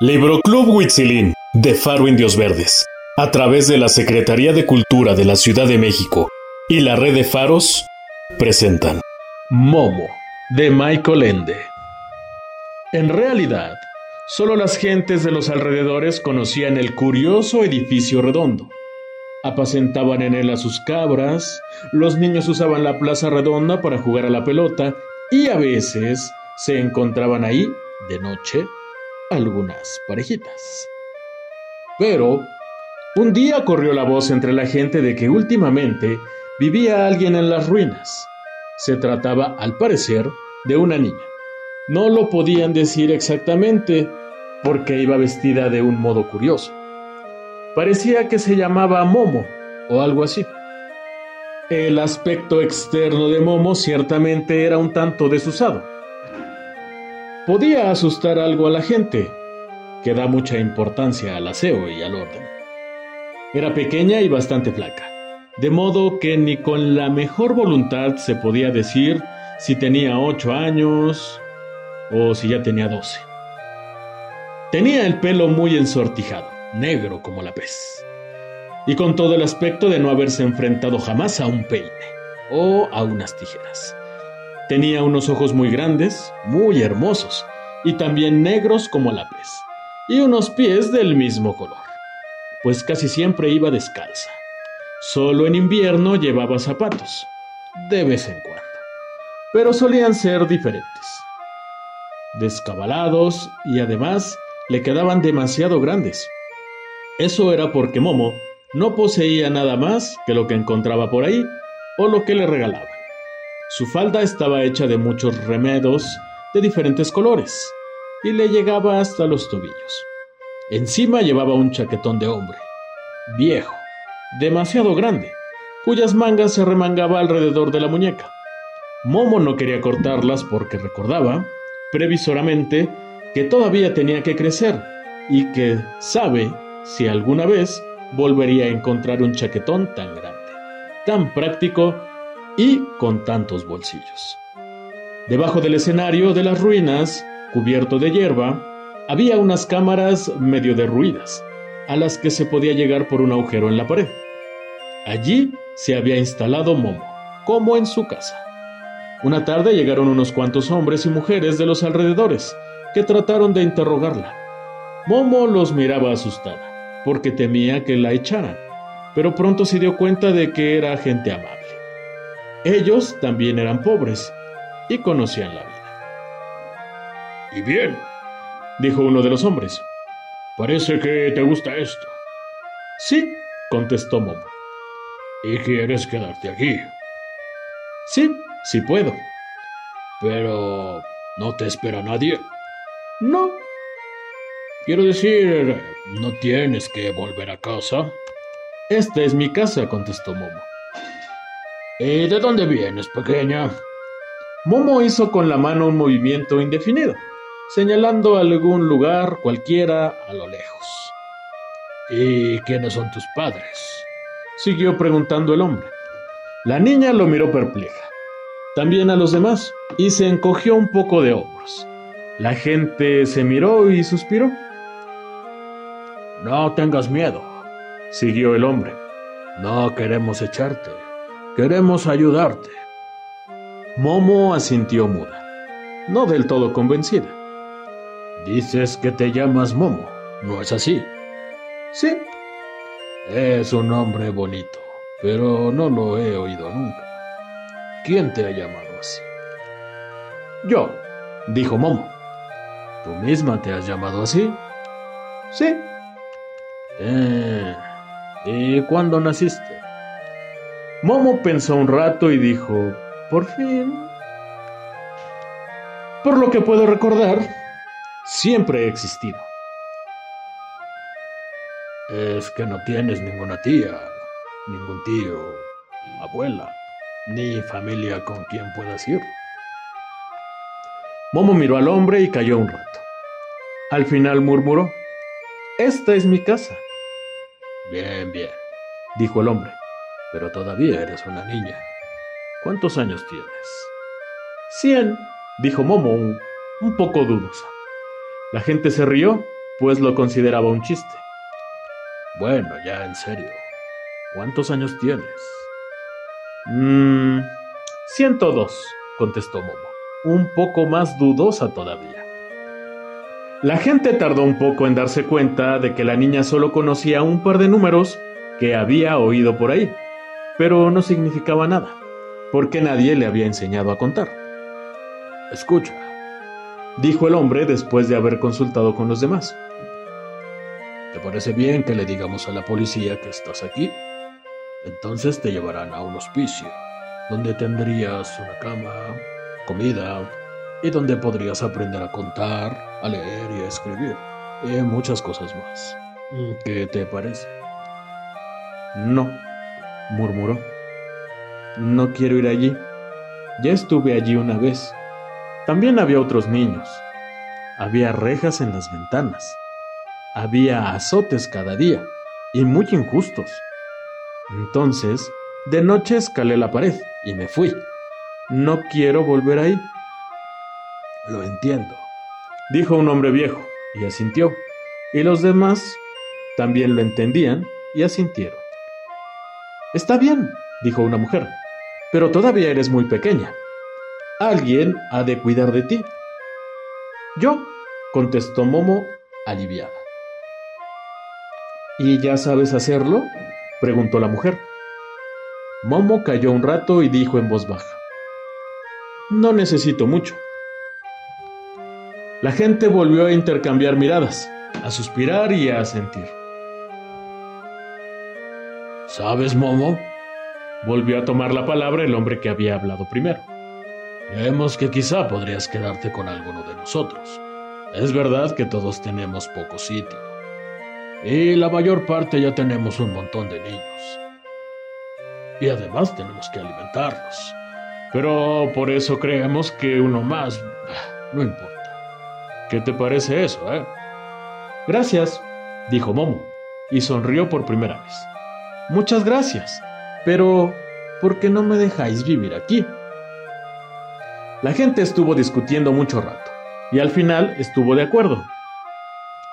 Libroclub Huitzilín de Faro Indios Verdes, a través de la Secretaría de Cultura de la Ciudad de México y la Red de Faros, presentan Momo de Michael Ende. En realidad, solo las gentes de los alrededores conocían el curioso edificio redondo. Apacentaban en él a sus cabras, los niños usaban la plaza redonda para jugar a la pelota y a veces se encontraban ahí, de noche, algunas parejitas. Pero un día corrió la voz entre la gente de que últimamente vivía alguien en las ruinas. Se trataba, al parecer, de una niña. No lo podían decir exactamente porque iba vestida de un modo curioso. Parecía que se llamaba Momo o algo así. El aspecto externo de Momo ciertamente era un tanto desusado. Podía asustar algo a la gente, que da mucha importancia al aseo y al orden. Era pequeña y bastante flaca, de modo que ni con la mejor voluntad se podía decir si tenía ocho años o si ya tenía doce. Tenía el pelo muy ensortijado, negro como la pez, y con todo el aspecto de no haberse enfrentado jamás a un peine o a unas tijeras. Tenía unos ojos muy grandes, muy hermosos, y también negros como la pez, y unos pies del mismo color, pues casi siempre iba descalza. Solo en invierno llevaba zapatos, de vez en cuando, pero solían ser diferentes, descabalados y además le quedaban demasiado grandes. Eso era porque Momo no poseía nada más que lo que encontraba por ahí o lo que le regalaban. Su falda estaba hecha de muchos remedos de diferentes colores y le llegaba hasta los tobillos. Encima llevaba un chaquetón de hombre, viejo, demasiado grande, cuyas mangas se remangaba alrededor de la muñeca. Momo no quería cortarlas porque recordaba, previsoramente, que todavía tenía que crecer y que sabe si alguna vez volvería a encontrar un chaquetón tan grande, tan práctico y con tantos bolsillos. Debajo del escenario de las ruinas, cubierto de hierba, había unas cámaras medio derruidas, a las que se podía llegar por un agujero en la pared. Allí se había instalado Momo, como en su casa. Una tarde llegaron unos cuantos hombres y mujeres de los alrededores, que trataron de interrogarla. Momo los miraba asustada, porque temía que la echaran, pero pronto se dio cuenta de que era gente amable. Ellos también eran pobres y conocían la vida. Y bien, dijo uno de los hombres, parece que te gusta esto. Sí, contestó Momo. ¿Y quieres quedarte aquí? Sí, sí puedo. Pero no te espera nadie. No. Quiero decir, no tienes que volver a casa. Esta es mi casa, contestó Momo. ¿Y de dónde vienes, pequeña? Momo hizo con la mano un movimiento indefinido, señalando algún lugar cualquiera a lo lejos. ¿Y quiénes son tus padres? Siguió preguntando el hombre. La niña lo miró perpleja, también a los demás, y se encogió un poco de hombros. La gente se miró y suspiró. No tengas miedo, siguió el hombre. No queremos echarte. Queremos ayudarte. Momo asintió muda, no del todo convencida. Dices que te llamas Momo, ¿no es así? Sí. Es un nombre bonito, pero no lo he oído nunca. ¿Quién te ha llamado así? Yo, dijo Momo. ¿Tú misma te has llamado así? Sí. Eh, ¿Y cuándo naciste? Momo pensó un rato y dijo, por fin. Por lo que puedo recordar, siempre he existido. Es que no tienes ninguna tía, ningún tío, abuela, ni familia con quien puedas ir. Momo miró al hombre y cayó un rato. Al final murmuró, Esta es mi casa. Bien, bien, dijo el hombre, pero todavía eres una niña. ¿Cuántos años tienes? Cien, dijo Momo, un, poco dudosa. La gente se rió pues lo consideraba un chiste. Bueno, ya en serio. ¿Cuántos años tienes? Mmm. 102, contestó Momo, un poco más dudosa todavía. La gente tardó un poco en darse cuenta de que la niña solo conocía un par de números que había oído por ahí, pero no significaba nada, porque nadie le había enseñado a contar. Escucha, dijo el hombre después de haber consultado con los demás. ¿Te parece bien que le digamos a la policía que estás aquí? Entonces te llevarán a un hospicio, donde tendrías una cama, comida, y donde podrías aprender a contar, a leer y a escribir, y muchas cosas más. ¿Qué te parece? No, murmuró. No quiero ir allí. Ya estuve allí una vez. También había otros niños. Había rejas en las ventanas. Había azotes cada día, y muy injustos. Entonces, de noche escalé la pared y me fui. No quiero volver ahí. Lo entiendo, dijo un hombre viejo, y asintió. Y los demás también lo entendían y asintieron. Está bien, dijo una mujer, pero todavía eres muy pequeña. Alguien ha de cuidar de ti. Yo, contestó Momo, aliviada. ¿Y ya sabes hacerlo? preguntó la mujer. Momo calló un rato y dijo en voz baja. No necesito mucho. La gente volvió a intercambiar miradas, a suspirar y a sentir. ¿Sabes, Momo? Volvió a tomar la palabra el hombre que había hablado primero. Creemos que quizá podrías quedarte con alguno de nosotros. Es verdad que todos tenemos poco sitio. Y la mayor parte ya tenemos un montón de niños. Y además tenemos que alimentarlos. Pero por eso creemos que uno más... No importa. ¿Qué te parece eso, eh? Gracias, dijo Momo, y sonrió por primera vez. Muchas gracias, pero ¿por qué no me dejáis vivir aquí? La gente estuvo discutiendo mucho rato, y al final estuvo de acuerdo.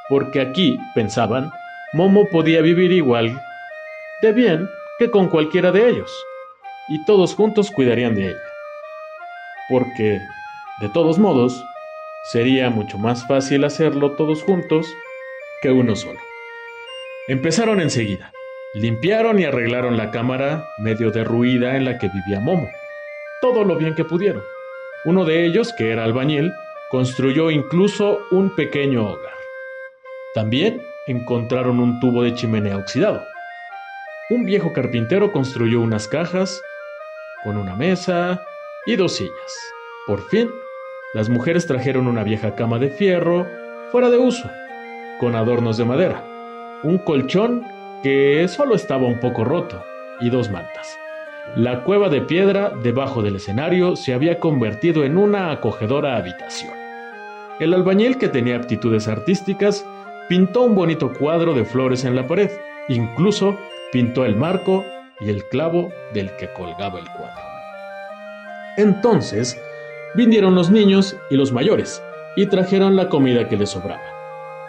Porque aquí, pensaban, Momo podía vivir igual de bien que con cualquiera de ellos, y todos juntos cuidarían de ella. Porque, de todos modos, sería mucho más fácil hacerlo todos juntos que uno solo. Empezaron enseguida. Limpiaron y arreglaron la cámara medio derruida en la que vivía Momo. Todo lo bien que pudieron. Uno de ellos, que era albañil, construyó incluso un pequeño hogar. También encontraron un tubo de chimenea oxidado. Un viejo carpintero construyó unas cajas con una mesa y dos sillas. Por fin, las mujeres trajeron una vieja cama de fierro fuera de uso, con adornos de madera, un colchón que solo estaba un poco roto, y dos mantas. La cueva de piedra debajo del escenario se había convertido en una acogedora habitación. El albañil, que tenía aptitudes artísticas, pintó un bonito cuadro de flores en la pared, incluso pintó el marco y el clavo del que colgaba el cuadro. Entonces, vinieron los niños y los mayores, y trajeron la comida que les sobraba.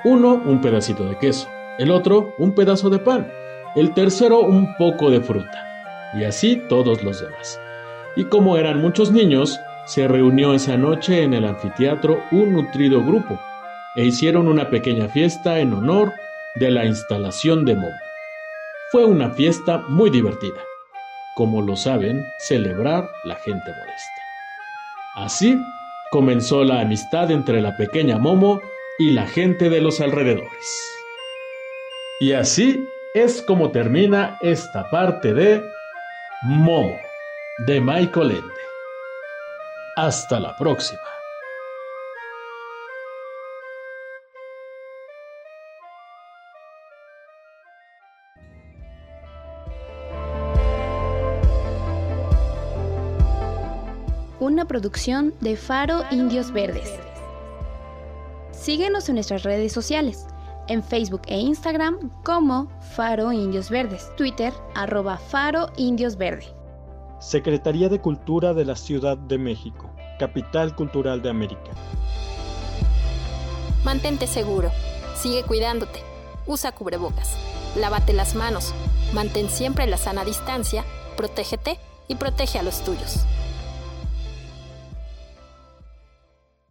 Uno un pedacito de queso, el otro un pedazo de pan, el tercero un poco de fruta, y así todos los demás. Y como eran muchos niños, se reunió esa noche en el anfiteatro un nutrido grupo, e hicieron una pequeña fiesta en honor de la instalación de Momo. Fue una fiesta muy divertida, como lo saben celebrar la gente modesta. Así comenzó la amistad entre la pequeña Momo y la gente de los alrededores. Y así es como termina esta parte de Momo, de Michael Ende. Hasta la próxima. Una producción de Faro Indios Verdes. Síguenos en nuestras redes sociales en Facebook e Instagram como Faro Indios Verdes, Twitter arroba Faro Indios Verde. Secretaría de Cultura de la Ciudad de México, Capital Cultural de América. Mantente seguro. Sigue cuidándote. Usa cubrebocas. Lávate las manos. Mantén siempre la sana distancia. Protégete y protege a los tuyos.